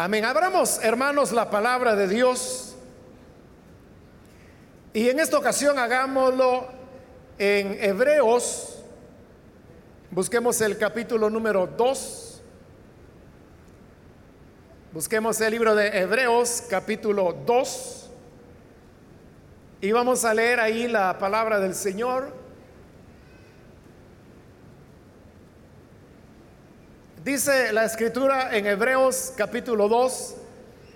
Amén. Abramos, hermanos, la palabra de Dios. Y en esta ocasión hagámoslo en Hebreos. Busquemos el capítulo número 2. Busquemos el libro de Hebreos, capítulo 2. Y vamos a leer ahí la palabra del Señor. Dice la escritura en Hebreos capítulo 2,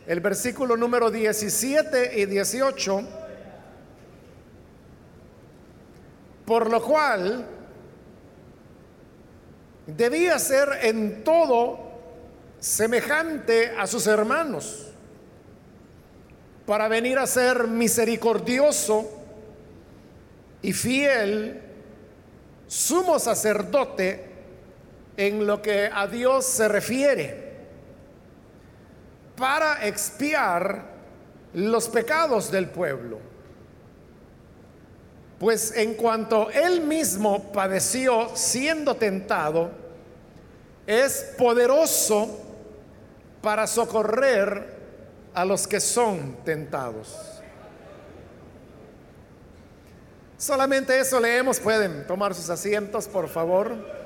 el versículo número 17 y 18, por lo cual debía ser en todo semejante a sus hermanos, para venir a ser misericordioso y fiel, sumo sacerdote, en lo que a Dios se refiere para expiar los pecados del pueblo. Pues en cuanto él mismo padeció siendo tentado, es poderoso para socorrer a los que son tentados. Solamente eso leemos. Pueden tomar sus asientos, por favor.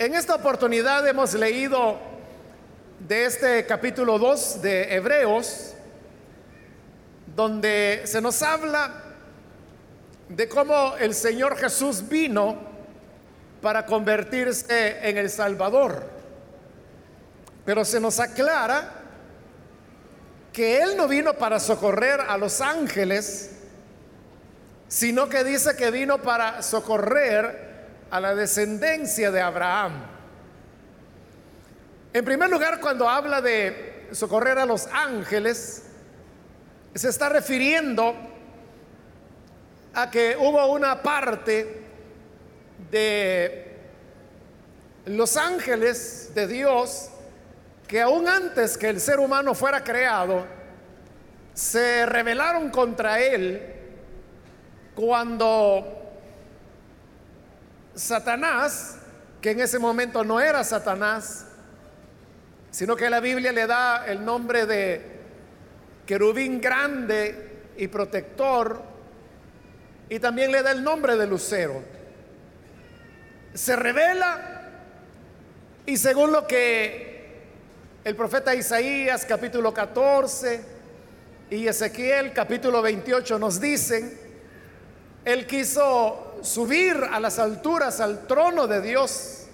En esta oportunidad hemos leído de este capítulo 2 de Hebreos, donde se nos habla de cómo el Señor Jesús vino para convertirse en el Salvador. Pero se nos aclara que Él no vino para socorrer a los ángeles, sino que dice que vino para socorrer a la descendencia de Abraham. En primer lugar, cuando habla de socorrer a los ángeles, se está refiriendo a que hubo una parte de los ángeles de Dios que aún antes que el ser humano fuera creado, se rebelaron contra él cuando Satanás, que en ese momento no era Satanás, sino que la Biblia le da el nombre de querubín grande y protector, y también le da el nombre de lucero. Se revela y según lo que el profeta Isaías capítulo 14 y Ezequiel capítulo 28 nos dicen, él quiso subir a las alturas, al trono de Dios.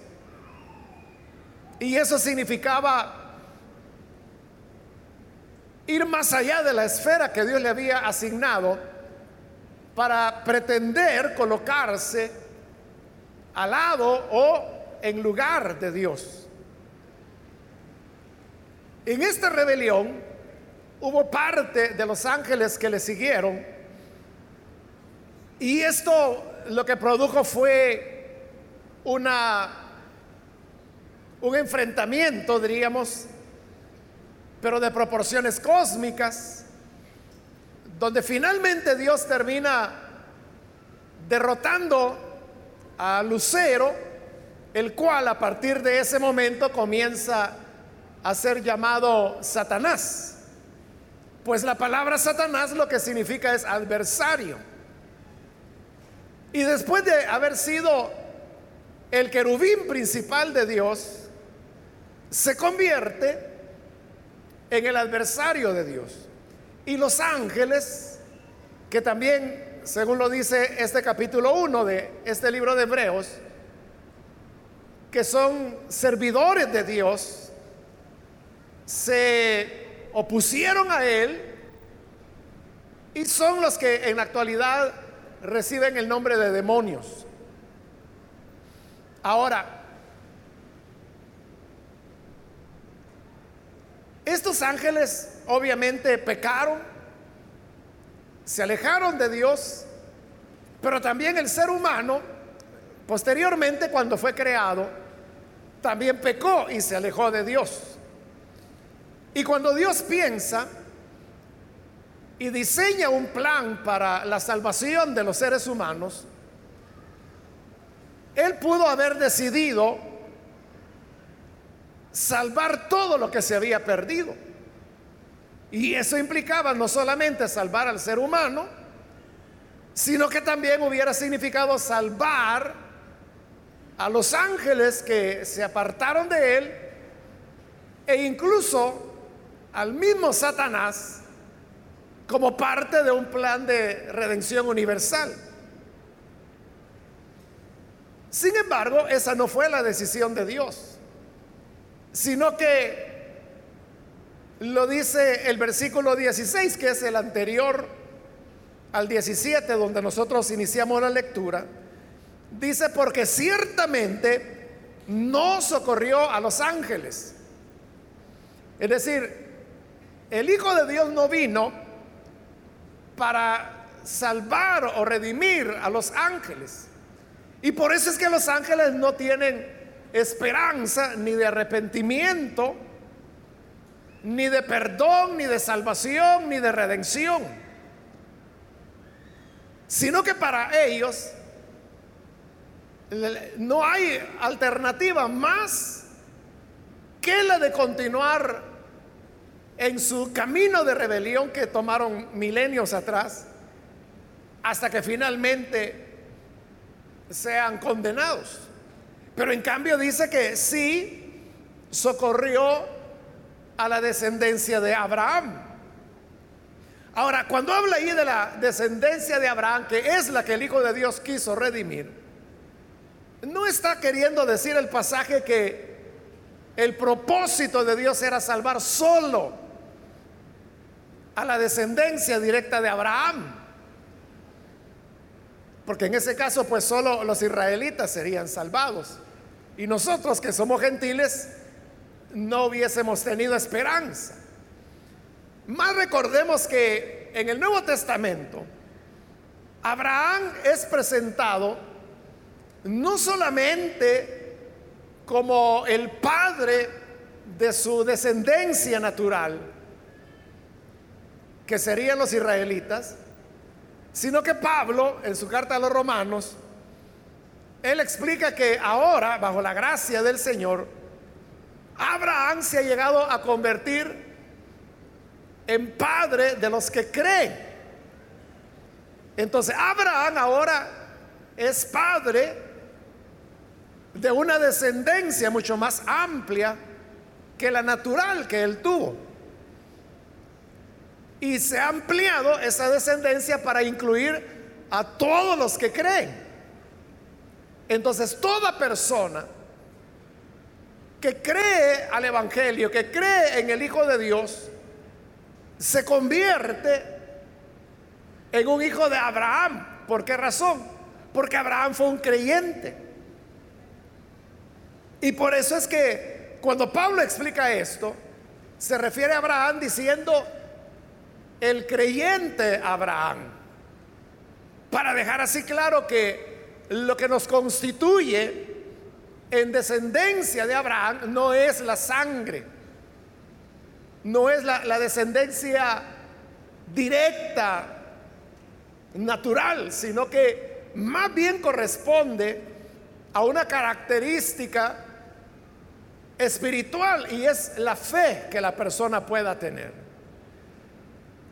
Y eso significaba ir más allá de la esfera que Dios le había asignado para pretender colocarse al lado o en lugar de Dios. En esta rebelión hubo parte de los ángeles que le siguieron y esto lo que produjo fue una, un enfrentamiento, diríamos, pero de proporciones cósmicas, donde finalmente Dios termina derrotando a Lucero, el cual a partir de ese momento comienza a ser llamado Satanás. Pues la palabra Satanás lo que significa es adversario. Y después de haber sido el querubín principal de Dios, se convierte en el adversario de Dios. Y los ángeles, que también, según lo dice este capítulo 1 de este libro de Hebreos, que son servidores de Dios, se opusieron a él y son los que en la actualidad reciben el nombre de demonios. Ahora, estos ángeles obviamente pecaron, se alejaron de Dios, pero también el ser humano, posteriormente cuando fue creado, también pecó y se alejó de Dios. Y cuando Dios piensa y diseña un plan para la salvación de los seres humanos, Él pudo haber decidido salvar todo lo que se había perdido. Y eso implicaba no solamente salvar al ser humano, sino que también hubiera significado salvar a los ángeles que se apartaron de él e incluso al mismo Satanás como parte de un plan de redención universal. Sin embargo, esa no fue la decisión de Dios, sino que lo dice el versículo 16, que es el anterior al 17, donde nosotros iniciamos la lectura. Dice, porque ciertamente no socorrió a los ángeles. Es decir, el Hijo de Dios no vino para salvar o redimir a los ángeles. Y por eso es que los ángeles no tienen esperanza ni de arrepentimiento ni de perdón, ni de salvación, ni de redención, sino que para ellos no hay alternativa más que la de continuar en su camino de rebelión que tomaron milenios atrás, hasta que finalmente sean condenados. Pero en cambio dice que sí socorrió a la descendencia de Abraham. Ahora, cuando habla ahí de la descendencia de Abraham, que es la que el Hijo de Dios quiso redimir, no está queriendo decir el pasaje que el propósito de Dios era salvar solo a la descendencia directa de Abraham. Porque en ese caso, pues solo los israelitas serían salvados. Y nosotros que somos gentiles, no hubiésemos tenido esperanza. Más recordemos que en el Nuevo Testamento, Abraham es presentado no solamente como el padre de su descendencia natural, que serían los israelitas, sino que Pablo, en su carta a los romanos, él explica que ahora, bajo la gracia del Señor, Abraham se ha llegado a convertir en padre de los que creen. Entonces, Abraham ahora es padre de una descendencia mucho más amplia que la natural que él tuvo. Y se ha ampliado esa descendencia para incluir a todos los que creen. Entonces, toda persona que cree al Evangelio, que cree en el Hijo de Dios, se convierte en un hijo de Abraham. ¿Por qué razón? Porque Abraham fue un creyente. Y por eso es que cuando Pablo explica esto, se refiere a Abraham diciendo el creyente Abraham. Para dejar así claro que lo que nos constituye en descendencia de Abraham no es la sangre, no es la, descendencia directa, natural, sino que más bien corresponde a una característica espiritual y es la fe que la persona pueda tener.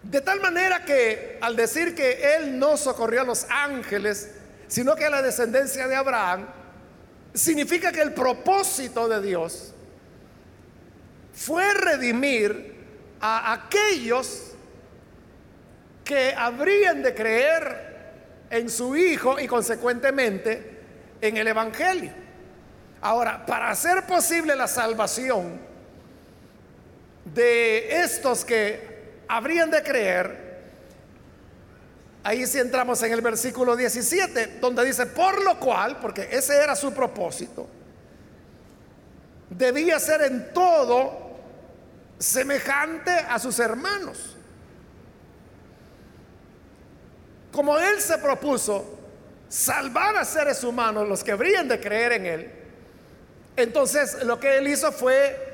De tal manera que al decir que él no socorrió a los ángeles, sino que a la descendencia de Abraham, significa que el propósito de Dios fue redimir a aquellos que habrían de creer en su Hijo y consecuentemente en el Evangelio. Ahora, para hacer posible la salvación de estos que habrían de creer, Ahí sí entramos en el versículo 17, donde dice, por lo cual, porque ese era su propósito, debía ser en todo semejante a sus hermanos. Como él se propuso salvar a seres humanos, los que habrían de creer en él, entonces lo que él hizo fue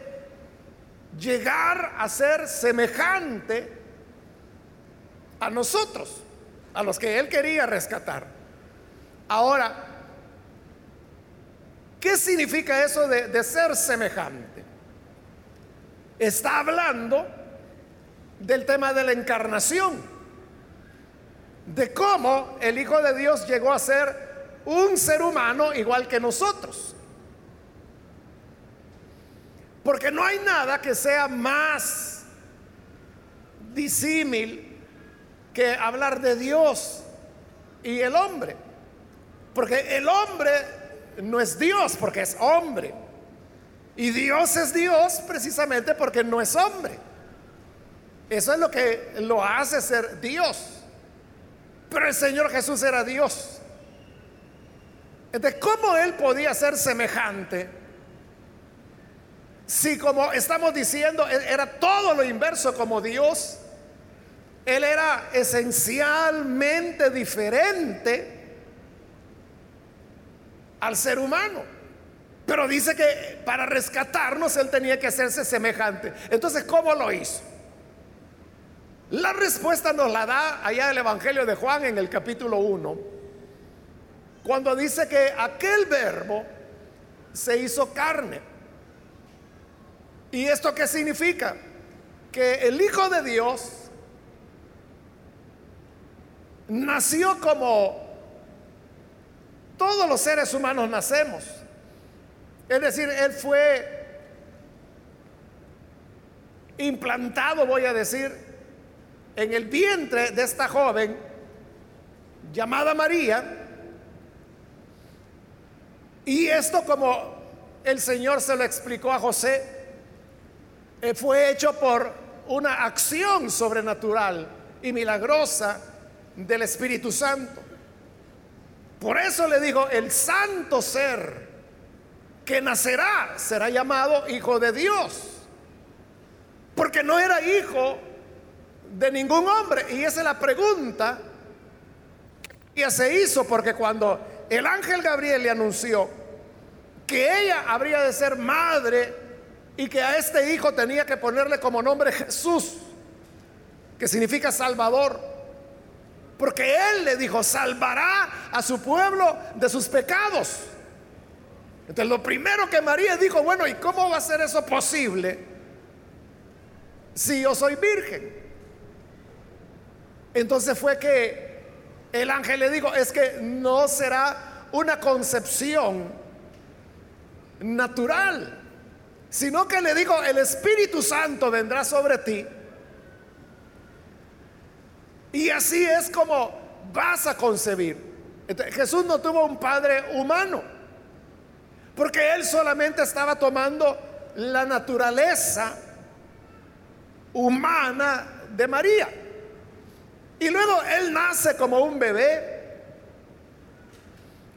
llegar a ser semejante a nosotros, a los que Él quería rescatar. Ahora, ¿qué significa eso de, ser semejante? Está hablando del tema de la encarnación, de cómo el Hijo de Dios llegó a ser un ser humano igual que nosotros. Porque no hay nada que sea más disímil que hablar de Dios y el hombre. Porque el hombre no es Dios porque es hombre. Y Dios es Dios precisamente porque no es hombre. Eso es lo que lo hace ser Dios. Pero el Señor Jesús era Dios. Entonces, ¿cómo Él podía ser semejante? Si como estamos diciendo, era todo lo inverso como Dios, Él era esencialmente diferente al ser humano. Pero dice que para rescatarnos Él tenía que hacerse semejante. Entonces, ¿cómo lo hizo? La respuesta nos la da allá el Evangelio de Juan en el capítulo 1, cuando dice que aquel verbo se hizo carne. ¿Y esto qué significa? Que el Hijo de Dios nació como todos los seres humanos nacemos. Es decir, Él fue implantado, voy a decir, en el vientre de esta joven llamada María. Y esto como el Señor se lo explicó a José, fue hecho por una acción sobrenatural y milagrosa del Espíritu Santo. Por eso le digo, el santo ser que nacerá será llamado Hijo de Dios. Porque no era hijo de ningún hombre. Y esa es la pregunta que se hizo, porque cuando el ángel Gabriel le anunció que ella habría de ser madre y que a este hijo tenía que ponerle como nombre Jesús, que significa Salvador. Porque Él le dijo, salvará a su pueblo de sus pecados. Entonces lo primero que María dijo, bueno, ¿y cómo va a ser eso posible si yo soy virgen? Entonces fue que el ángel le dijo, es que no será una concepción natural sino que le dijo, el Espíritu Santo vendrá sobre ti. Y así es como vas a concebir. Jesús no tuvo un padre humano, porque él solamente estaba tomando la naturaleza humana de María. Y luego él nace como un bebé,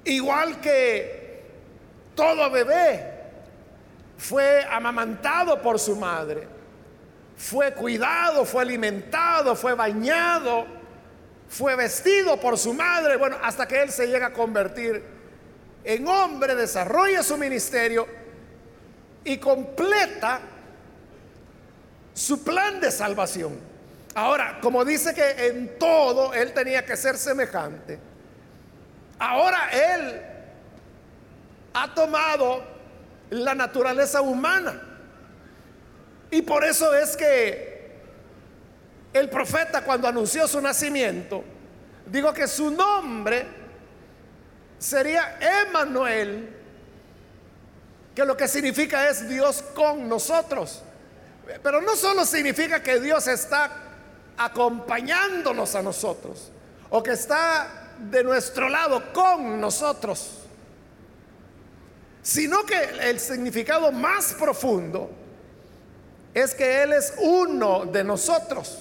igual que todo bebé fue amamantado por su madre, fue cuidado, fue alimentado, fue bañado, fue vestido por su madre, bueno, hasta que él se llega a convertir en hombre, desarrolla su ministerio y completa su plan de salvación. Ahora, como dice que en todo él tenía que ser semejante, ahora él ha tomado la naturaleza humana. Y por eso es que el profeta cuando anunció su nacimiento, digo que su nombre sería Emanuel, que lo que significa es Dios con nosotros. Pero no solo significa que Dios está acompañándonos a nosotros, o que está de nuestro lado con nosotros sino que el significado más profundo es que Él es uno de nosotros.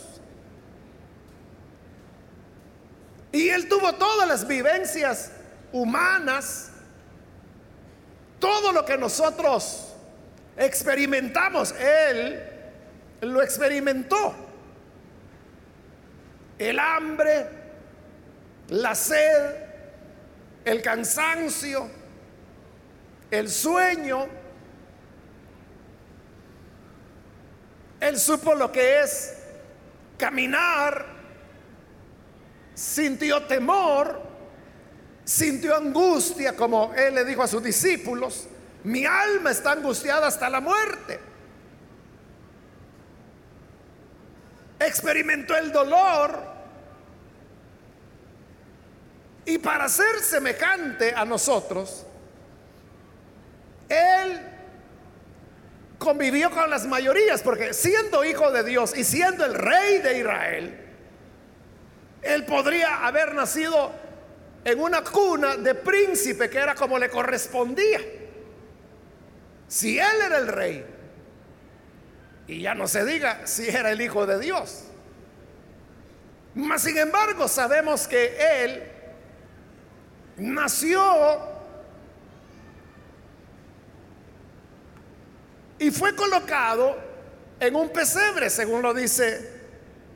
Y Él tuvo todas las vivencias humanas, todo lo que nosotros experimentamos, Él lo experimentó. El hambre, la sed, el cansancio, el sueño. Él supo lo que es caminar sintió temor, sintió angustia, como él le dijo a sus discípulos, mi alma está angustiada hasta la muerte. Experimentó el dolor y para ser semejante a nosotros, él convivió con las mayorías, porque siendo hijo de Dios y siendo el rey de Israel, él podría haber nacido en una cuna de príncipe que era como le correspondía. Si él era el rey, y ya no se diga si era el hijo de Dios. Mas sin embargo sabemos que él nació y fue colocado en un pesebre, según lo dice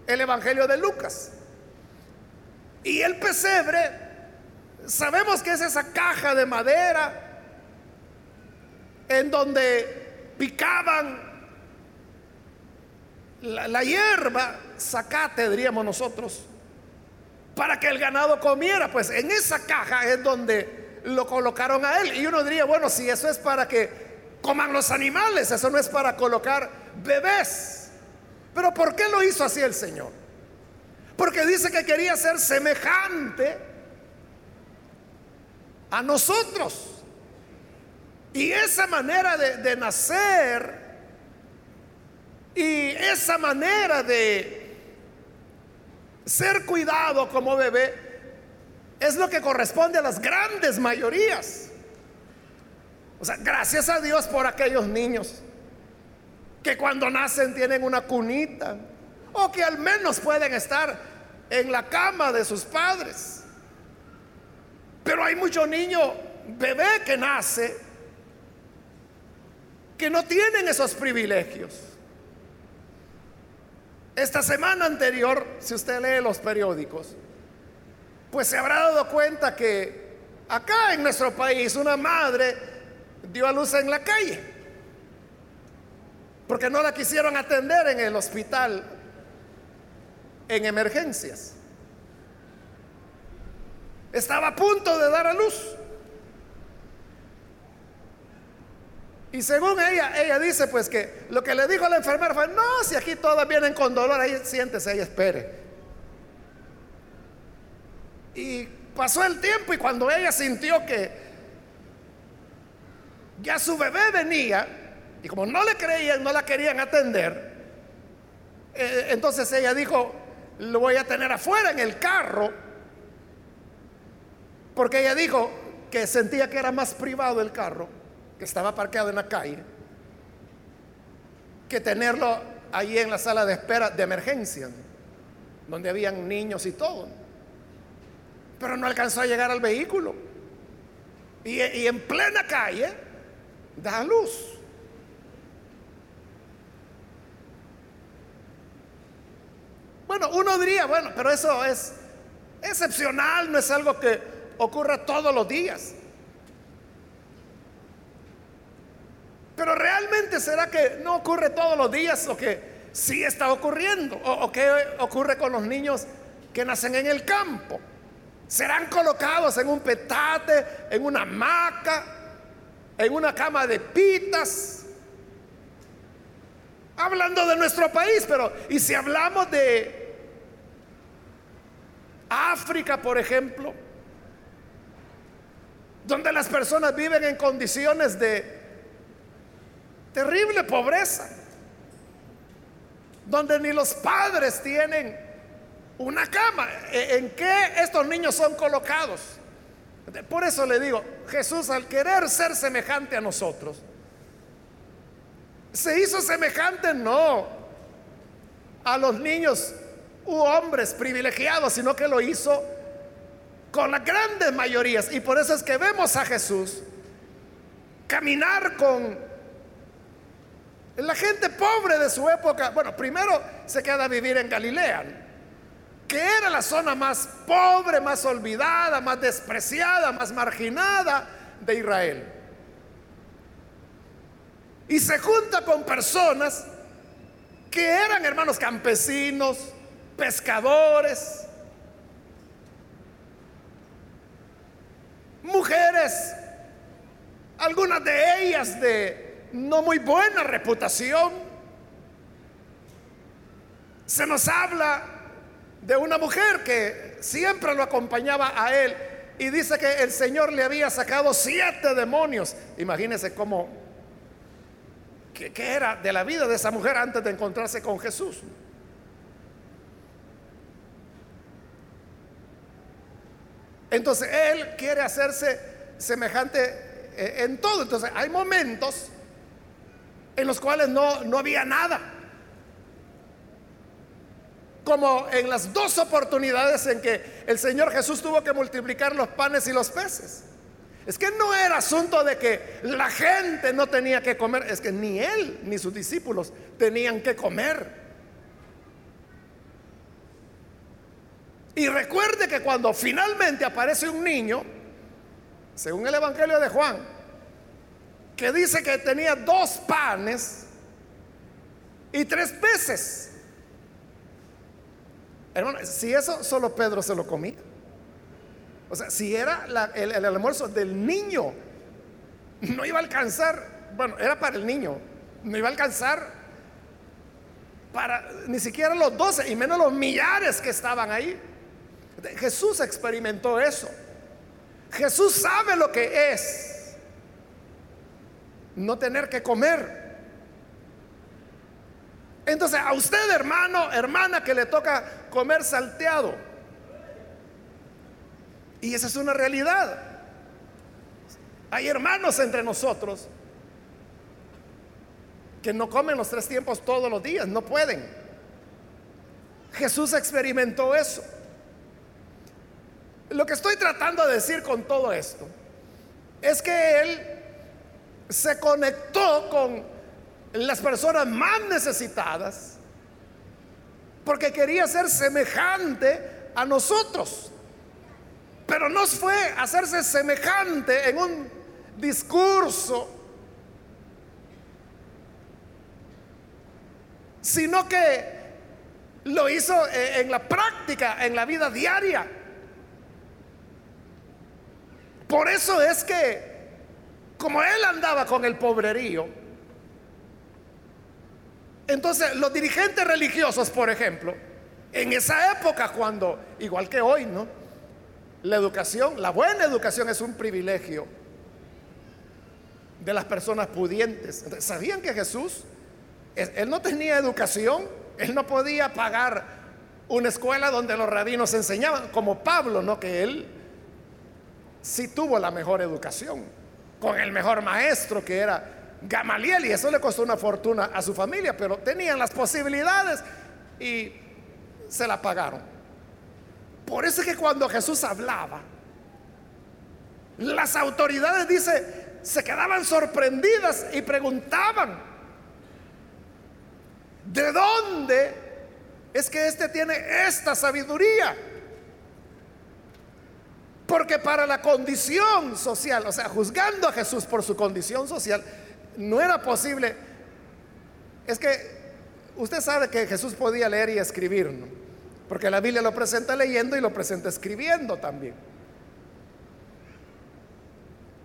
el Evangelio de Lucas. Y el pesebre, sabemos que es esa caja de madera en donde picaban la, la hierba, zacate diríamos nosotros, para que el ganado comiera. Pues en esa caja es donde lo colocaron a él. Y uno diría, bueno, si eso es para que coman los animales, eso no es para colocar bebés. Pero ¿por qué lo hizo así el Señor? Porque dice que quería ser semejante a nosotros. Y esa manera de, de nacer y esa manera de ser cuidado como bebé es lo que corresponde a las grandes mayorías. O sea, gracias a Dios por aquellos niños que cuando nacen tienen una cunita o que al menos pueden estar en la cama de sus padres. Pero hay muchos niños, bebé que nace, que no tienen esos privilegios. Esta semana anterior, si usted lee los periódicos, pues se habrá dado cuenta que acá en nuestro país una madre dio a luz en la calle, porque no la quisieron atender en el hospital en emergencias. Estaba a punto de dar a luz. Y según ella, ella dice pues que lo que le dijo la enfermera fue, no, si aquí todas vienen con dolor, ahí siéntese y espere. Y pasó el tiempo y cuando ella sintió que ya su bebé venía, y como no le creían, no la querían atender, eh, entonces ella dijo, lo voy a tener afuera en el carro, porque ella dijo que sentía que era más privado el carro que estaba parqueado en la calle, que tenerlo ahí en la sala de espera de emergencia, donde habían niños y todo. Pero no alcanzó a llegar al vehículo. Y, y en plena calle da luz. Bueno, uno diría, bueno, pero eso es excepcional, no es algo que ocurra todos los días. Pero realmente será que no ocurre todos los días o que sí está ocurriendo. O, qué ocurre con los niños que nacen en el campo. Serán colocados en un petate, en una hamaca, en una cama de pitas. Hablando de nuestro país, pero ¿y si hablamos de África, por ejemplo? Donde las personas viven en condiciones de terrible pobreza, donde ni los padres tienen una cama. ¿E-, ¿En qué estos niños son colocados? Por eso le digo, Jesús al querer ser semejante a nosotros, se hizo semejante no a los niños u hombres privilegiados, sino que lo hizo con las grandes mayorías. Y por eso es que vemos a Jesús caminar con la gente pobre de su época, bueno, primero se queda a vivir en Galilea, la zona más pobre, más olvidada, más despreciada, más marginada de Israel. Y se junta con personas que eran hermanos campesinos, pescadores, mujeres, algunas de ellas de no muy buena reputación. Se nos habla de una mujer que siempre lo acompañaba a él y dice que el Señor le había sacado siete demonios. Imagínense cómo, qué, era de la vida de esa mujer antes de encontrarse con Jesús. Entonces él quiere hacerse semejante eh, en todo. Entonces hay momentos en los cuales no, no había nada como en las dos oportunidades en que el Señor Jesús tuvo que multiplicar los panes y los peces. Es que no era asunto de que la gente no tenía que comer, es que ni él ni sus discípulos tenían que comer. Y recuerde que cuando finalmente aparece un niño, según el Evangelio de Juan, que dice que tenía dos panes y tres peces. Hermano, si eso solo Pedro se lo comía. O sea, si era el, el almuerzo del niño, no iba a alcanzar, bueno, era para el niño, no iba a alcanzar para ni siquiera los doce y menos los millares que estaban ahí. Jesús experimentó eso. Jesús sabe lo que es no tener que comer. Entonces, a usted, hermano, hermana, que le toca comer salteado. Y esa es una realidad. Hay hermanos entre nosotros que no comen los tres tiempos todos los días, no pueden. Jesús experimentó eso. Lo que estoy tratando de decir con todo esto es que Él se conectó con las personas más necesitadas, porque quería ser semejante a nosotros. Pero no fue hacerse semejante en un discurso, sino que lo hizo eh, en la práctica, en la vida diaria. Por eso es que, como él andaba con el pobrerío, entonces, los dirigentes religiosos, por ejemplo, en esa época cuando, igual que hoy, ¿no? La educación, la buena educación es un privilegio de las personas pudientes. ¿Sabían que Jesús, él no tenía educación, él no podía pagar una escuela donde los rabinos enseñaban, como Pablo, ¿no? Que él sí tuvo la mejor educación, con el mejor maestro que era Gamaliel y eso le costó una fortuna a su familia, pero tenían las posibilidades y se la pagaron. Por eso es que cuando Jesús hablaba, las autoridades, dice, se quedaban sorprendidas y preguntaban, ¿de dónde es que éste tiene esta sabiduría? Porque para la condición social, o sea, juzgando a Jesús por su condición social, no era posible. Es que usted sabe que Jesús podía leer y escribir, ¿no? porque la Biblia lo presenta leyendo y lo presenta escribiendo también.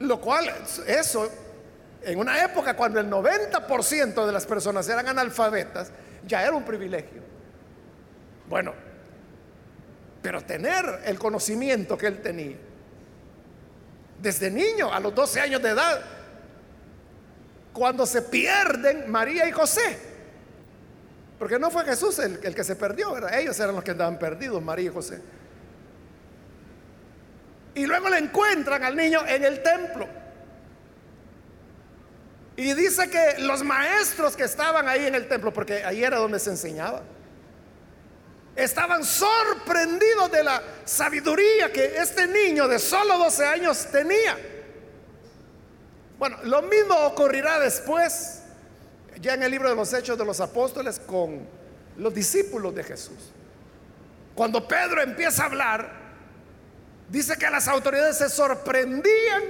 Lo cual, eso, en una época cuando el 90% de las personas eran analfabetas, ya era un privilegio. Bueno, pero tener el conocimiento que él tenía, desde niño, a los 12 años de edad, cuando se pierden María y José. Porque no fue Jesús el, que se perdió, ellos eran los que andaban perdidos, María y José. Y luego le encuentran al niño en el templo. Y dice que los maestros que estaban ahí en el templo, porque ahí era donde se enseñaba, estaban sorprendidos de la sabiduría que este niño de solo 12 años tenía. Bueno, lo mismo ocurrirá después, ya en el libro de los Hechos de los Apóstoles, con los discípulos de Jesús. Cuando Pedro empieza a hablar, dice que las autoridades se sorprendían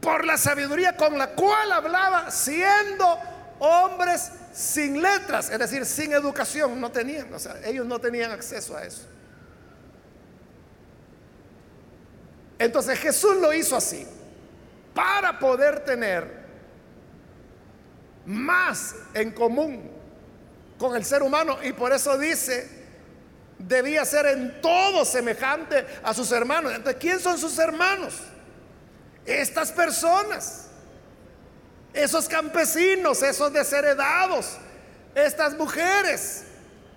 por la sabiduría con la cual hablaba, siendo hombres sin letras, es decir, sin educación, no tenían, o sea, ellos no tenían acceso a eso. Entonces Jesús lo hizo así, para poder tener más en común con el ser humano. Y por eso dice, debía ser en todo semejante a sus hermanos. Entonces, ¿quién son sus hermanos? Estas personas, esos campesinos, esos desheredados, estas mujeres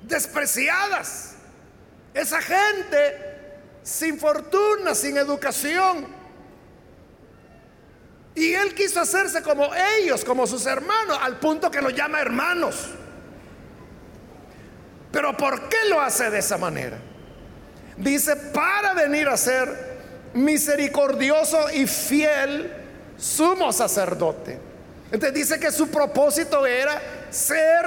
despreciadas, esa gente sin fortuna, sin educación. Y él quiso hacerse como ellos, como sus hermanos, al punto que los llama hermanos. Pero ¿por qué lo hace de esa manera? Dice, para venir a ser misericordioso y fiel sumo sacerdote. Entonces dice que su propósito era ser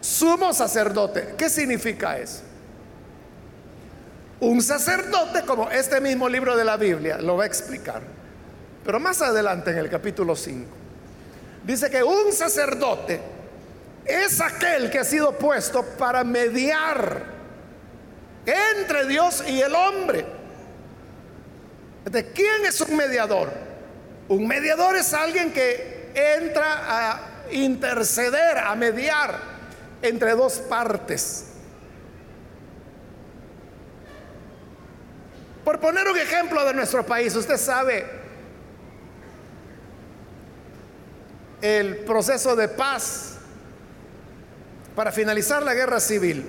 sumo sacerdote. ¿Qué significa eso? Un sacerdote, como este mismo libro de la Biblia lo va a explicar, pero más adelante en el capítulo 5, dice que un sacerdote es aquel que ha sido puesto para mediar entre Dios y el hombre. ¿De quién es un mediador? Un mediador es alguien que entra a interceder, a mediar entre dos partes. Por poner un ejemplo de nuestro país, usted sabe el proceso de paz para finalizar la guerra civil.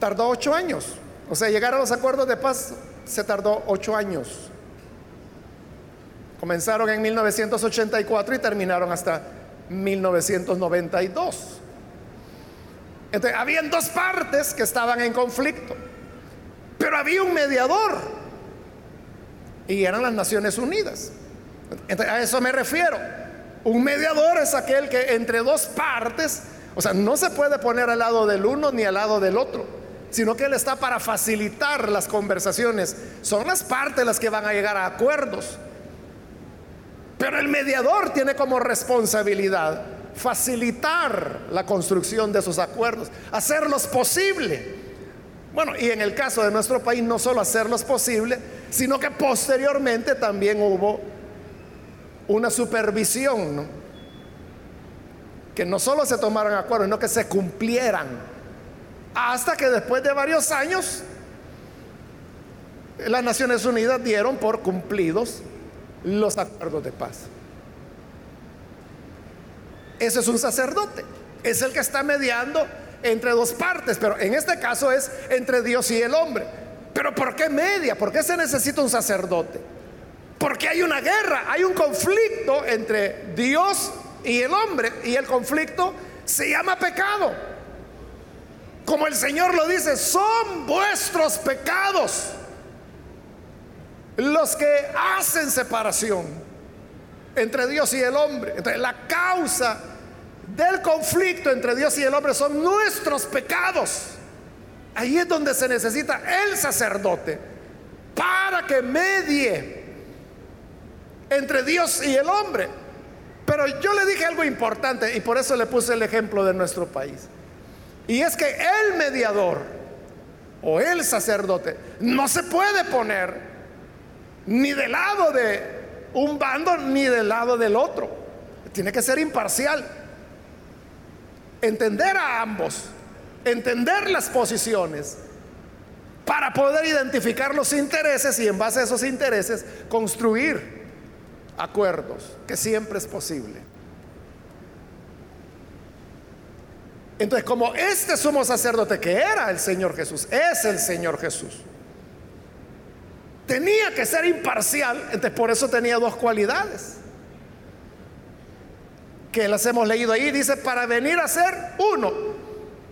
Tardó ocho años. O sea, llegar a los acuerdos de paz se tardó ocho años. Comenzaron en 1984 y terminaron hasta 1992. Entonces, habían dos partes que estaban en conflicto. Pero había un mediador y eran las Naciones Unidas. a eso me refiero. Un mediador es aquel que entre dos partes, o sea, no se puede poner al lado del uno ni al lado del otro, sino que él está para facilitar las conversaciones. Son las partes las que van a llegar a acuerdos. Pero el mediador tiene como responsabilidad facilitar la construcción de esos acuerdos, hacerlos posible. Bueno, y en el caso de nuestro país, no solo hacerlos posible, sino que posteriormente también hubo una supervisión, que no solo se tomaran acuerdos, sino que se cumplieran. Hasta que después de varios años, las Naciones Unidas dieron por cumplidos los acuerdos de paz. Ese es un sacerdote, es el que está mediando entre dos partes, pero en este caso es entre Dios y el hombre. Pero ¿por qué media? ¿Por qué se necesita un sacerdote? Porque hay una guerra, hay un conflicto entre Dios y el hombre, y el conflicto se llama pecado. Como el Señor lo dice, son vuestros pecados los que hacen separación entre Dios y el hombre. Entonces, la causa del conflicto entre Dios y el hombre son nuestros pecados. Ahí es donde se necesita el sacerdote para que medie entre Dios y el hombre. Pero yo le dije algo importante y por eso le puse el ejemplo de nuestro país. Y es que el mediador o el sacerdote no se puede poner ni del lado de un bando ni del lado del otro. Tiene que ser imparcial entender a ambos, entender las posiciones, para poder identificar los intereses y en base a esos intereses construir acuerdos, que siempre es posible. Entonces, como este sumo sacerdote que era el Señor Jesús, es el Señor Jesús, tenía que ser imparcial, entonces por eso tenía dos cualidades que las hemos leído ahí, dice, para venir a ser uno,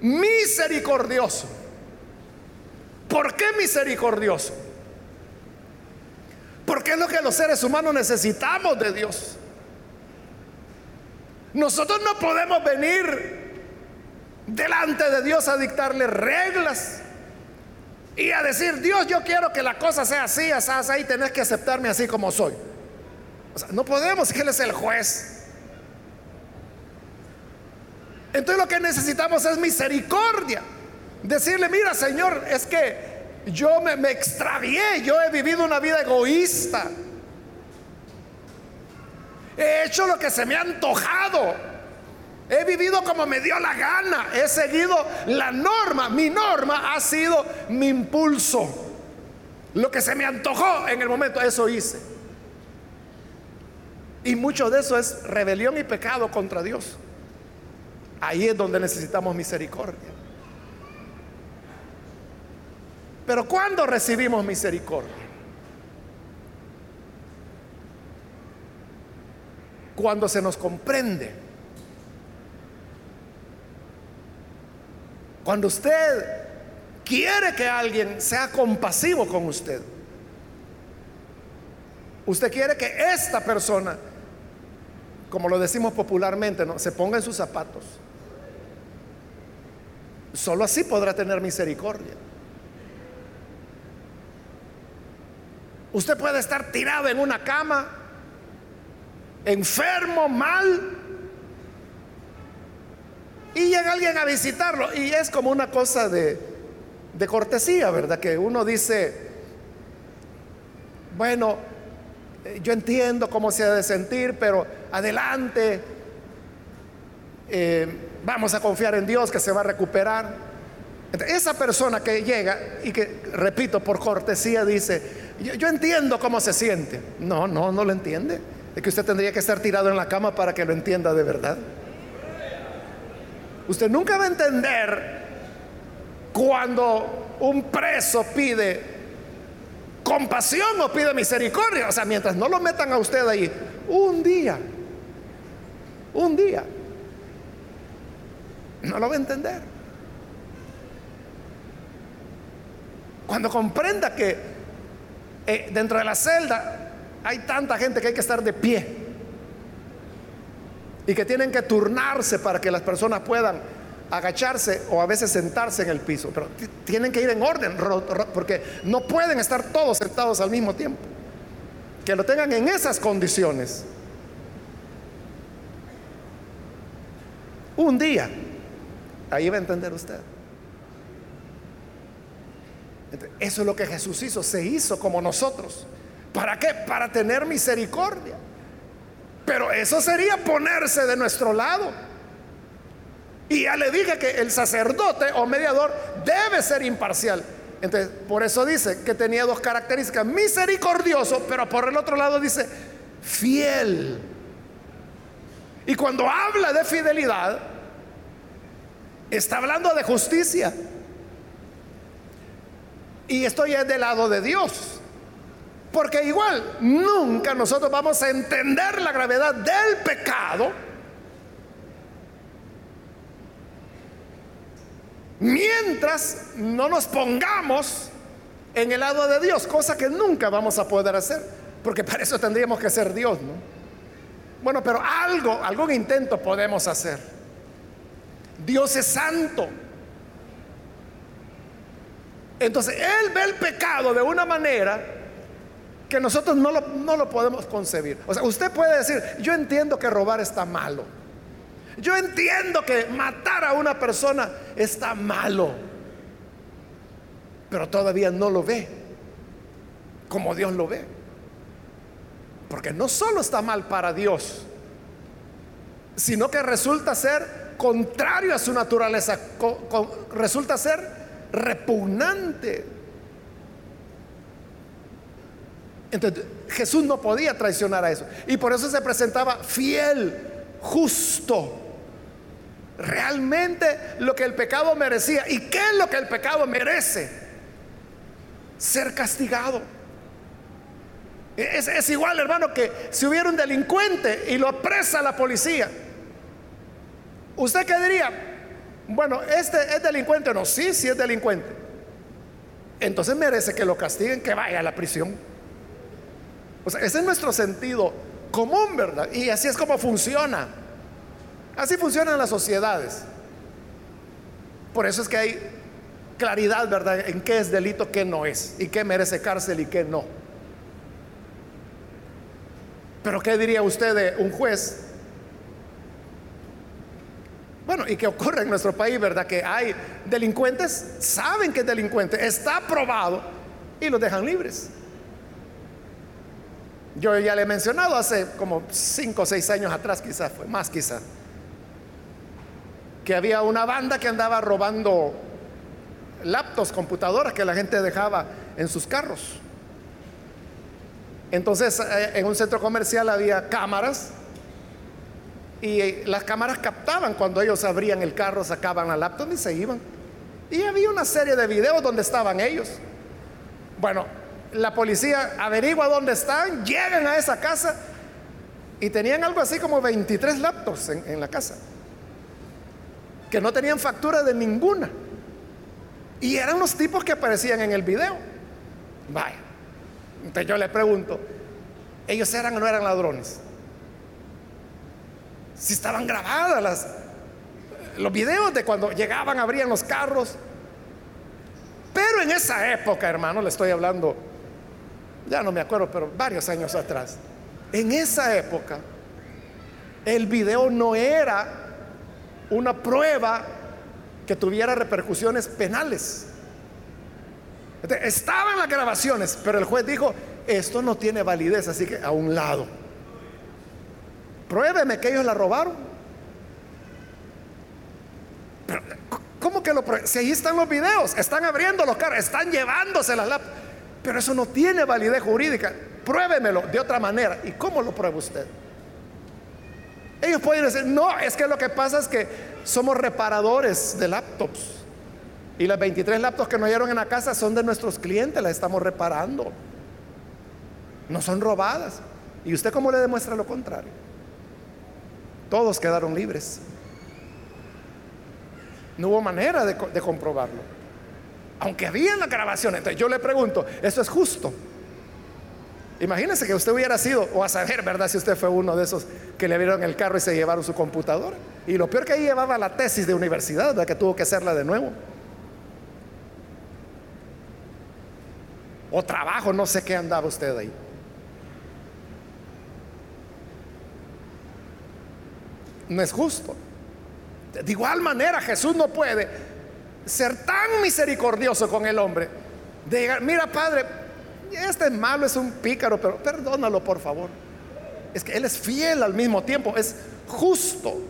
misericordioso. ¿Por qué misericordioso? Porque es lo que los seres humanos necesitamos de Dios. Nosotros no podemos venir delante de Dios a dictarle reglas y a decir, Dios, yo quiero que la cosa sea así, así, así, tenés que aceptarme así como soy. O sea, no podemos, que Él es el juez. Entonces lo que necesitamos es misericordia. Decirle, mira Señor, es que yo me, me extravié, yo he vivido una vida egoísta. He hecho lo que se me ha antojado. He vivido como me dio la gana. He seguido la norma. Mi norma ha sido mi impulso. Lo que se me antojó en el momento, eso hice. Y mucho de eso es rebelión y pecado contra Dios. Ahí es donde necesitamos misericordia. Pero ¿cuándo recibimos misericordia? Cuando se nos comprende. Cuando usted quiere que alguien sea compasivo con usted. Usted quiere que esta persona, como lo decimos popularmente, ¿no? se ponga en sus zapatos. Solo así podrá tener misericordia. Usted puede estar tirado en una cama, enfermo, mal, y llega alguien a visitarlo. Y es como una cosa de, de cortesía, ¿verdad? Que uno dice, bueno, eh, yo entiendo cómo se ha de sentir, pero adelante, eh, vamos a confiar en Dios que se va a recuperar. esa persona que llega y que, repito, por cortesía dice, yo, entiendo cómo se siente. No, no, no lo entiende. Es que usted tendría que estar tirado en la cama para que lo entienda de verdad. Usted nunca va a entender cuando un preso pide compasión o pide misericordia. O sea, mientras no lo metan a usted ahí, un día, un día, no lo va a entender. Cuando comprenda que eh, dentro de la celda hay tanta gente que hay que estar de pie y que tienen que turnarse para que las personas puedan agacharse o a veces sentarse en el piso, pero tienen que ir en orden porque no pueden estar todos sentados al mismo tiempo. Que lo tengan en esas condiciones. Un día, ahí va a entender usted. Eso es lo que Jesús hizo, se hizo como nosotros. ¿Para qué? Para tener misericordia. Pero eso sería ponerse de nuestro lado. Y ya le dije que el sacerdote o mediador debe ser imparcial. Entonces, por eso dice que tenía dos características, misericordioso, pero por el otro lado dice fiel. Y cuando habla de fidelidad, está hablando de justicia. Y estoy del lado de Dios. Porque igual nunca nosotros vamos a entender la gravedad del pecado mientras no nos pongamos en el lado de Dios, cosa que nunca vamos a poder hacer, porque para eso tendríamos que ser Dios, ¿no? Bueno, pero algo, algún intento podemos hacer. Dios es santo. Entonces, Él ve el pecado de una manera que nosotros no lo, no lo podemos concebir. O sea, usted puede decir, yo entiendo que robar está malo. Yo entiendo que matar a una persona está malo. Pero todavía no lo ve como Dios lo ve. Porque no solo está mal para Dios, sino que resulta ser contrario a su naturaleza, resulta ser repugnante. Entonces Jesús no podía traicionar a eso. Y por eso se presentaba fiel, justo. Realmente lo que el pecado merecía. ¿Y qué es lo que el pecado merece? Ser castigado. Es, es, igual, hermano, que si hubiera un delincuente y lo apresa la policía. ¿Usted qué diría? Bueno, este es delincuente o no, sí, sí es delincuente. Entonces merece que lo castiguen, que vaya a la prisión. O sea, ese es nuestro sentido común, ¿verdad? Y así es como funciona. Así funcionan las sociedades. Por eso es que hay claridad, ¿verdad? En qué es delito, qué no es, y qué merece cárcel y qué no. Pero ¿qué diría usted de un juez Bueno, ¿y qué ocurre en nuestro país, verdad? Que hay delincuentes, saben que es delincuente, está aprobado y los dejan libres. Yo ya le he mencionado hace como 5 o 6 años atrás, quizás fue más quizás, que había una banda que andaba robando laptops, computadoras que la gente dejaba en sus carros. Entonces, eh, en un centro comercial había cámaras y las cámaras captaban cuando ellos abrían el carro, sacaban la laptop y se iban. Y había una serie de videos donde estaban ellos. Bueno, la policía averigua dónde están, llegan a esa casa y tenían algo así como 23 laptops en, en la casa, que no tenían factura de ninguna. Y eran los tipos que aparecían en el video. Vaya. Entonces yo le pregunto, ¿ellos eran o no eran ladrones? Si estaban grabadas las, los videos de cuando llegaban, abrían los carros. Pero en esa época, hermano, le estoy hablando, ya no me acuerdo, pero varios años atrás. En esa época, el video no era una prueba que tuviera repercusiones penales. Estaban las grabaciones, pero el juez dijo, esto no tiene validez, así que a un lado. Pruébeme que ellos la robaron. Pero, ¿Cómo que lo Si ahí están los videos, están abriendo los carros, están llevándose las lápidas. Pero eso no tiene validez jurídica. Pruébemelo de otra manera. ¿Y cómo lo prueba usted? Ellos pueden decir, no, es que lo que pasa es que somos reparadores de laptops. Y las 23 laptops que nos dieron en la casa son de nuestros clientes, las estamos reparando. No son robadas. ¿Y usted cómo le demuestra lo contrario? Todos quedaron libres. No hubo manera de, comprobarlo. Aunque había la grabación. Entonces yo le pregunto, ¿eso es justo? Imagínese que usted hubiera sido, o a saber, ¿verdad? Si usted fue uno de esos que le vieron el carro y se llevaron su computadora. Y lo peor que ahí llevaba la tesis de universidad, ¿verdad? Que tuvo que hacerla de nuevo. O trabajo, no sé qué andaba usted ahí. No es justo. De igual manera, Jesús no puede ser tan misericordioso con el hombre. De mira, Padre, este es malo, es un pícaro, pero perdónalo por favor. Es que Él es fiel al mismo tiempo, es justo.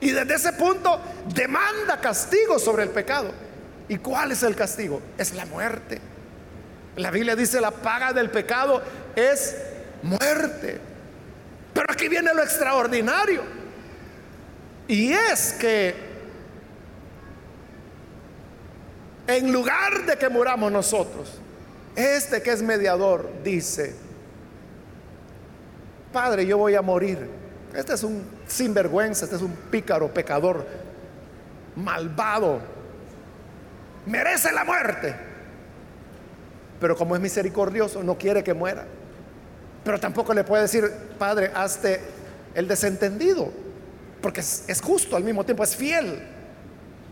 Y desde ese punto demanda castigo sobre el pecado. ¿Y cuál es el castigo? Es la muerte. La Biblia dice la paga del pecado es muerte. Pero aquí viene lo extraordinario. Y es que en lugar de que muramos nosotros, este que es mediador dice, Padre, yo voy a morir. Este es un sinvergüenza, este es un pícaro, pecador, malvado. Merece la muerte. Pero como es misericordioso, no quiere que muera. Pero tampoco le puede decir, Padre, hazte el desentendido. Porque es, justo al mismo tiempo, es fiel.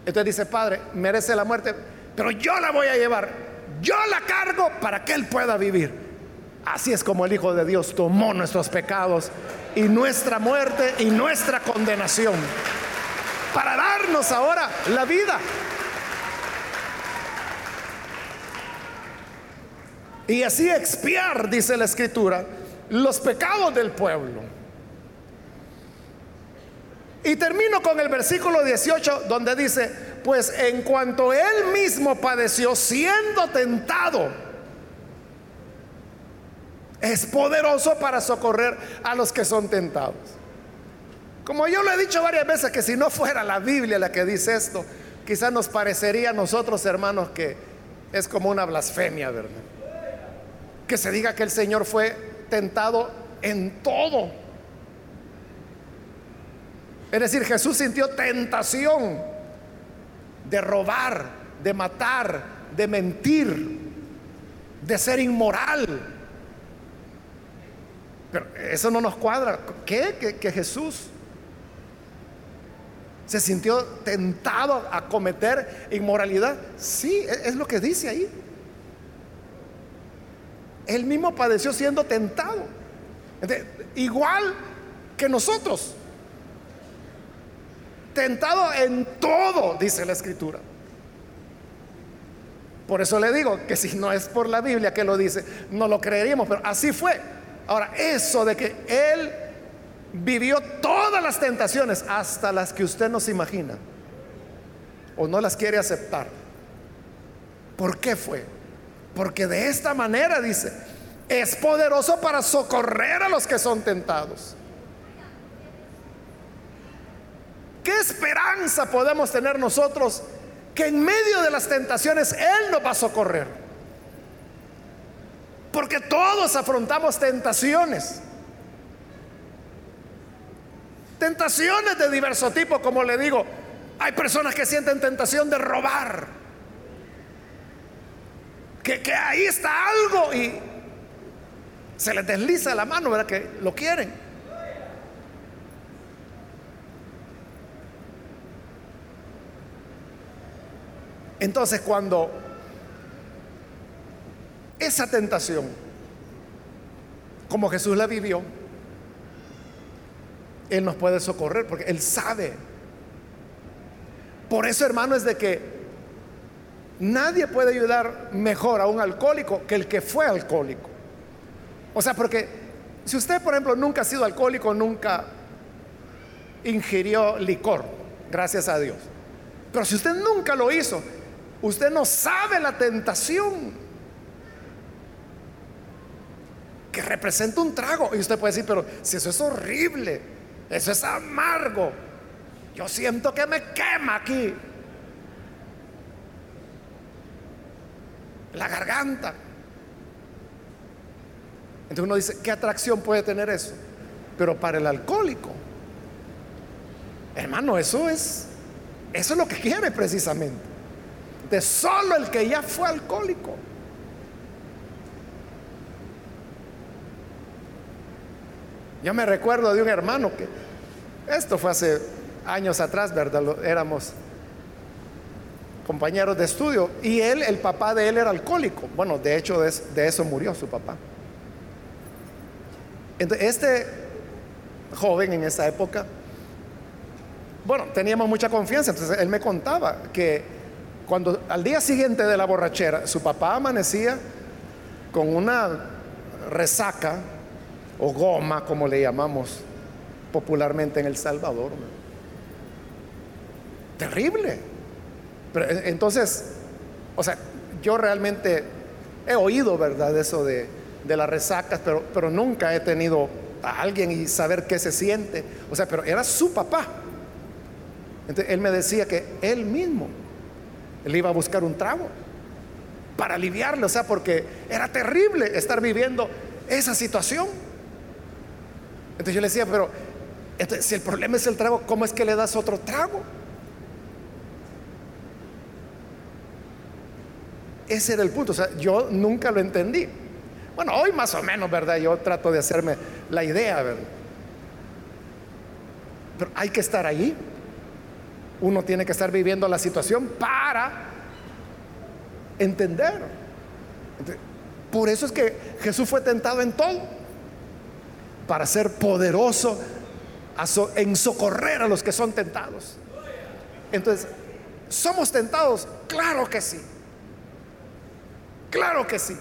Entonces dice, Padre, merece la muerte, pero yo la voy a llevar yo la cargo para que Él pueda vivir. Así es como el Hijo de Dios tomó nuestros pecados y nuestra muerte y nuestra condenación para darnos ahora la vida. Y así expiar, dice la escritura, los pecados del pueblo. Y termino con el versículo 18 donde dice, pues en cuanto él mismo padeció siendo tentado, es poderoso para socorrer a los que son tentados. Como yo lo he dicho varias veces, que si no fuera la Biblia la que dice esto, quizás nos parecería a nosotros, hermanos, que es como una blasfemia, ¿verdad? Que se diga que el Señor fue tentado en todo es decir, Jesús sintió tentación de robar, de matar, de mentir, de ser inmoral. Pero eso no nos cuadra. ¿Qué? Que, Jesús se sintió tentado a cometer inmoralidad. Sí, e, es lo que dice ahí. Él mismo padeció siendo tentado. igual que nosotros. tentado en todo, dice la escritura. Por eso le digo que si no es por la Biblia que lo dice, no lo creeríamos, pero así fue. Ahora, eso de que Él vivió todas las tentaciones, hasta las que usted no se imagina, o no las quiere aceptar. ¿Por qué fue? Porque de esta manera, dice, es poderoso para socorrer a los que son tentados. ¿Qué esperanza podemos tener nosotros que en medio de las tentaciones Él nos va a socorrer? Porque todos afrontamos tentaciones. Tentaciones de diverso tipo, como le digo. Hay personas que sienten tentación de robar. Que, ahí está algo y se les desliza la mano, ¿verdad? Que lo quieren. Entonces cuando esa tentación, como Jesús la vivió, Él nos puede socorrer porque Él sabe. Por eso, hermano, es de que nadie puede ayudar mejor a un alcohólico que el que fue alcohólico. O sea, porque si usted, por ejemplo, nunca ha sido alcohólico, nunca ingirió licor, gracias a Dios. Pero si usted nunca lo hizo, Usted no sabe la tentación que representa un trago. Y usted puede decir, pero si eso es horrible, eso es amargo, yo siento que me quema aquí la garganta. Entonces uno dice, ¿qué atracción puede tener eso? Pero para el alcohólico, hermano, eso es, eso es lo que quiere precisamente de solo el que ya fue alcohólico. Yo me recuerdo de un hermano que, esto fue hace años atrás, ¿verdad? Éramos compañeros de estudio y él, el papá de él era alcohólico. Bueno, de hecho de, eso murió su papá. Entonces, este joven en esa época, bueno, teníamos mucha confianza, entonces él me contaba que cuando al día siguiente de la borrachera, su papá amanecía con una resaca o goma, como le llamamos popularmente en El Salvador. Terrible. Eh, entonces, o sea, yo realmente he oído, ¿verdad?, eso de, las resacas, pero, pero nunca he tenido a alguien y saber qué se siente. O sea, pero era su papá. Entonces, él me decía que él mismo él iba a buscar un trago para aliviarle, o sea, porque era terrible estar viviendo esa situación. Entonces yo le decía, pero si el problema es el trago, ¿cómo es que le das otro trago? Ese era el punto, o sea, yo nunca lo entendí. Bueno, hoy más o menos, ¿verdad? Yo trato de hacerme la idea, ¿verdad? Pero hay que estar ahí. Uno tiene que estar viviendo la situación para entender. Por eso es que Jesús fue tentado en todo, para ser poderoso en socorrer a los que son tentados. Entonces, ¿somos tentados? Claro que sí. Claro que sí.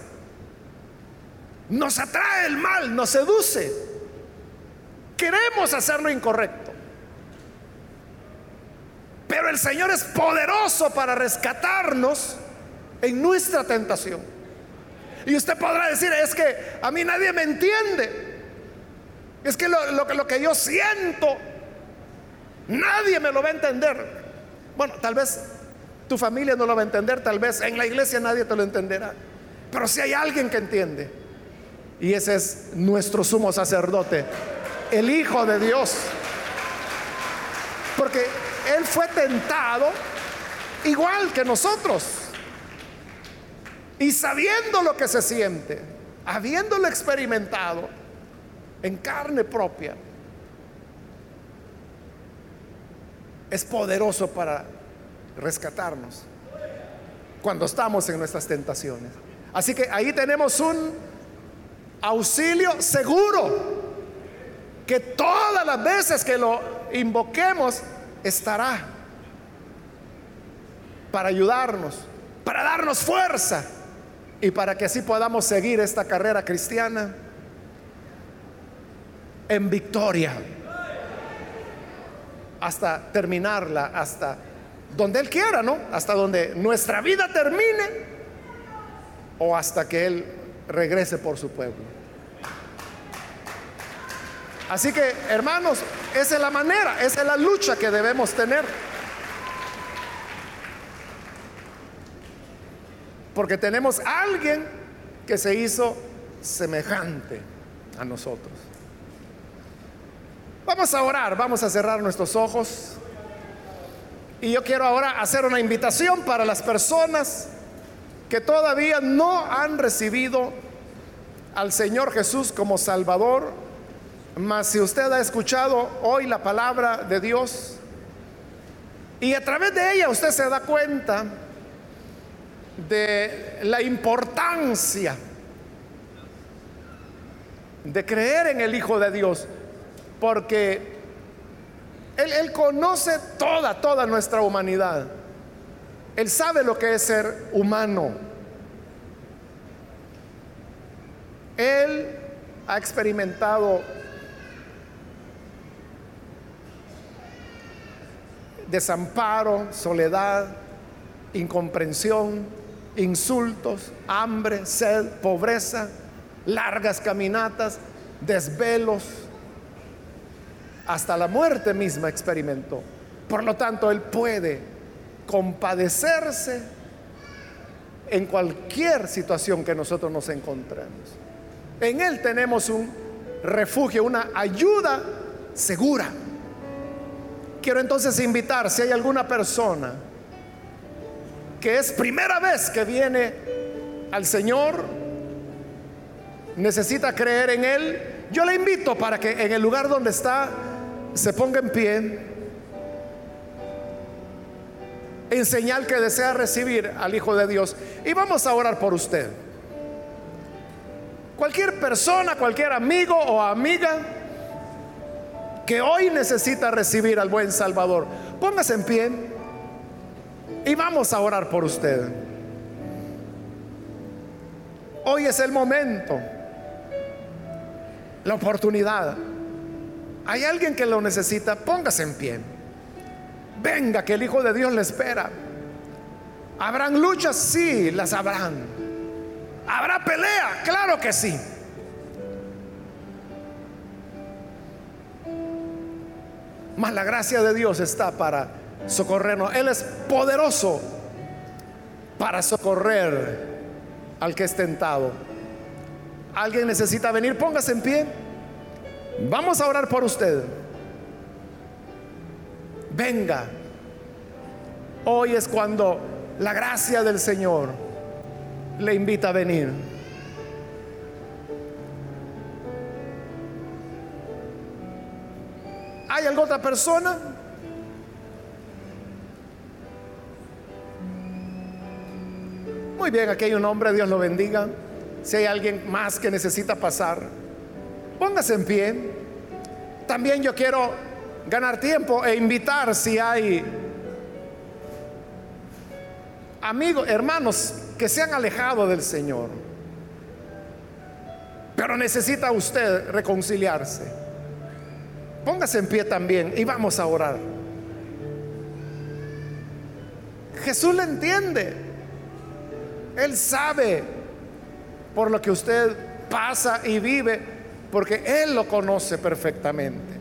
Nos atrae el mal, nos seduce. Queremos hacer lo incorrecto. Pero el Señor es poderoso para rescatarnos en nuestra tentación. Y usted podrá decir, es que a mí nadie me entiende. Es que lo, lo que yo siento, nadie me lo va a entender. Bueno, tal vez tu familia no lo va a entender, tal vez en la iglesia nadie te lo entenderá. Pero si hay alguien que entiende, y ese es nuestro sumo sacerdote, el Hijo de Dios. Porque él fue tentado igual que nosotros. Y sabiendo lo que se siente, habiéndolo experimentado en carne propia, es poderoso para rescatarnos cuando estamos en nuestras tentaciones. Así que ahí tenemos un auxilio seguro que todas las veces que lo invoquemos, estará para ayudarnos, para darnos fuerza y para que así podamos seguir esta carrera cristiana en victoria hasta terminarla, hasta donde Él quiera, ¿no? Hasta donde nuestra vida termine o hasta que Él regrese por su pueblo. Así que, hermanos, esa es la manera, esa es la lucha que debemos tener. Porque tenemos a alguien que se hizo semejante a nosotros. Vamos a orar, vamos a cerrar nuestros ojos. Y yo quiero ahora hacer una invitación para las personas que todavía no han recibido al Señor Jesús como Salvador. Mas si usted ha escuchado hoy la palabra de Dios y a través de ella usted se da cuenta de la importancia de creer en el Hijo de Dios, porque él, conoce toda, toda nuestra humanidad. Él sabe lo que es ser humano. Él ha experimentado desamparo, soledad, incomprensión, insultos, hambre, sed, pobreza, largas caminatas, desvelos, hasta la muerte misma experimentó. Por lo tanto, Él puede compadecerse en cualquier situación que nosotros nos encontremos. En Él tenemos un refugio, una ayuda segura. Quiero entonces invitar, si hay alguna persona que es primera vez que viene al Señor, necesita creer en Él, yo le invito para que en el lugar donde está se ponga en pie en señal que desea recibir al Hijo de Dios. Y vamos a orar por usted. Cualquier persona, cualquier amigo o amiga que hoy necesita recibir al buen Salvador, póngase en pie y vamos a orar por usted. Hoy es el momento, la oportunidad. Hay alguien que lo necesita, póngase en pie. Venga, que el Hijo de Dios le espera. ¿Habrán luchas? Sí, las habrán. ¿Habrá pelea? Claro que sí. Mas la gracia de Dios está para socorrernos. Él es poderoso para socorrer al que es tentado. ¿Alguien necesita venir? Póngase en pie. Vamos a orar por usted. Venga. Hoy es cuando la gracia del Señor le invita a venir. ¿Hay alguna otra persona? Muy bien, aquí hay un hombre, Dios lo bendiga. Si hay alguien más que necesita pasar. Póngase en pie. También yo quiero ganar tiempo e invitar si hay amigos, hermanos que se han alejado del Señor. Pero necesita usted reconciliarse. Póngase en pie también y vamos a orar. Jesús le entiende. Él sabe por lo que usted pasa y vive porque Él lo conoce perfectamente.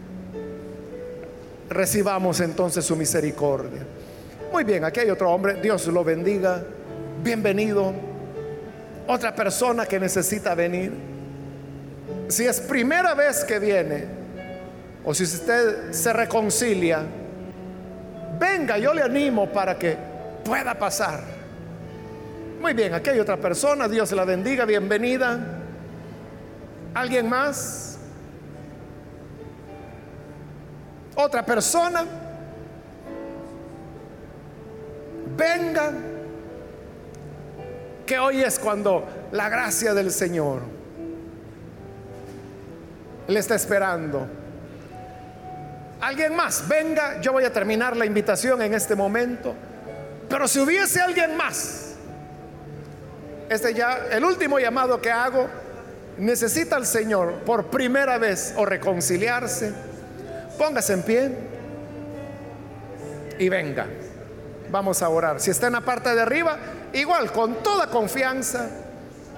Recibamos entonces su misericordia. Muy bien, aquí hay otro hombre, Dios lo bendiga, bienvenido. Otra persona que necesita venir. Si es primera vez que viene, o si usted se reconcilia, venga, yo le animo para que pueda pasar. Muy bien, aquí hay otra persona, Dios la bendiga, bienvenida. ¿Alguien más? ¿Otra persona? Venga, que hoy es cuando la gracia del Señor le está esperando. Alguien más, venga, yo voy a terminar la invitación en este momento. Pero si hubiese alguien más, este ya, el último llamado que hago, necesita al Señor por primera vez o reconciliarse, póngase en pie y venga. Vamos a orar. Si está en la parte de arriba, igual, con toda confianza,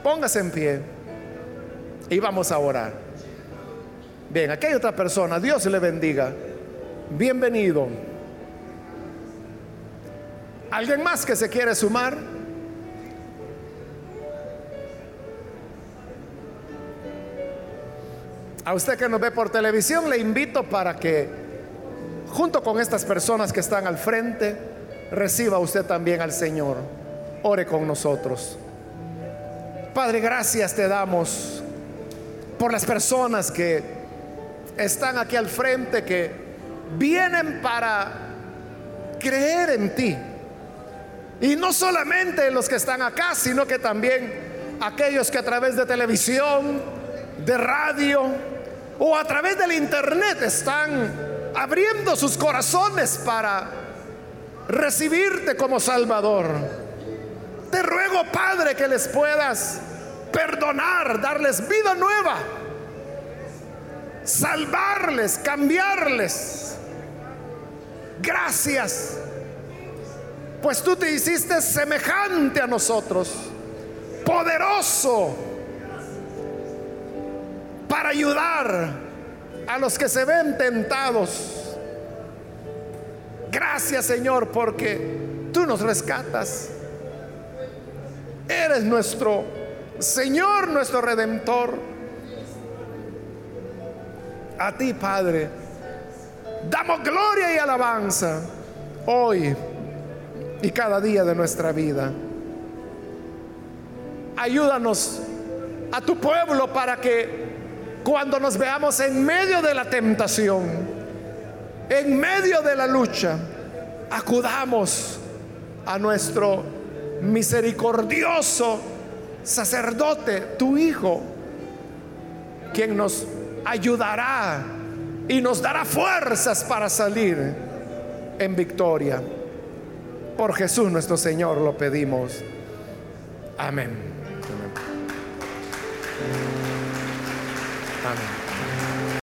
póngase en pie y vamos a orar. Bien, aquí hay otra persona, Dios le bendiga. Bienvenido. ¿Alguien más que se quiere sumar? A usted que nos ve por televisión, le invito para que, junto con estas personas que están al frente, reciba usted también al Señor. Ore con nosotros. Padre, gracias te damos por las personas que están aquí al frente, que vienen para creer en ti. Y no solamente los que están acá, sino que también aquellos que a través de televisión, de radio o a través del internet están abriendo sus corazones para recibirte como Salvador. Te ruego, Padre, que les puedas perdonar, darles vida nueva, salvarles, cambiarles. Gracias, pues tú te hiciste semejante a nosotros, poderoso para ayudar a los que se ven tentados. Gracias Señor porque tú nos rescatas. Eres nuestro Señor, nuestro redentor. A ti Padre, damos gloria y alabanza hoy y cada día de nuestra vida. Ayúdanos a tu pueblo para que cuando nos veamos en medio de la tentación, en medio de la lucha, acudamos a nuestro misericordioso sacerdote, tu Hijo, quien nos ayudará y nos dará fuerzas para salir en victoria. Por Jesús nuestro Señor lo pedimos. Amén. Amén.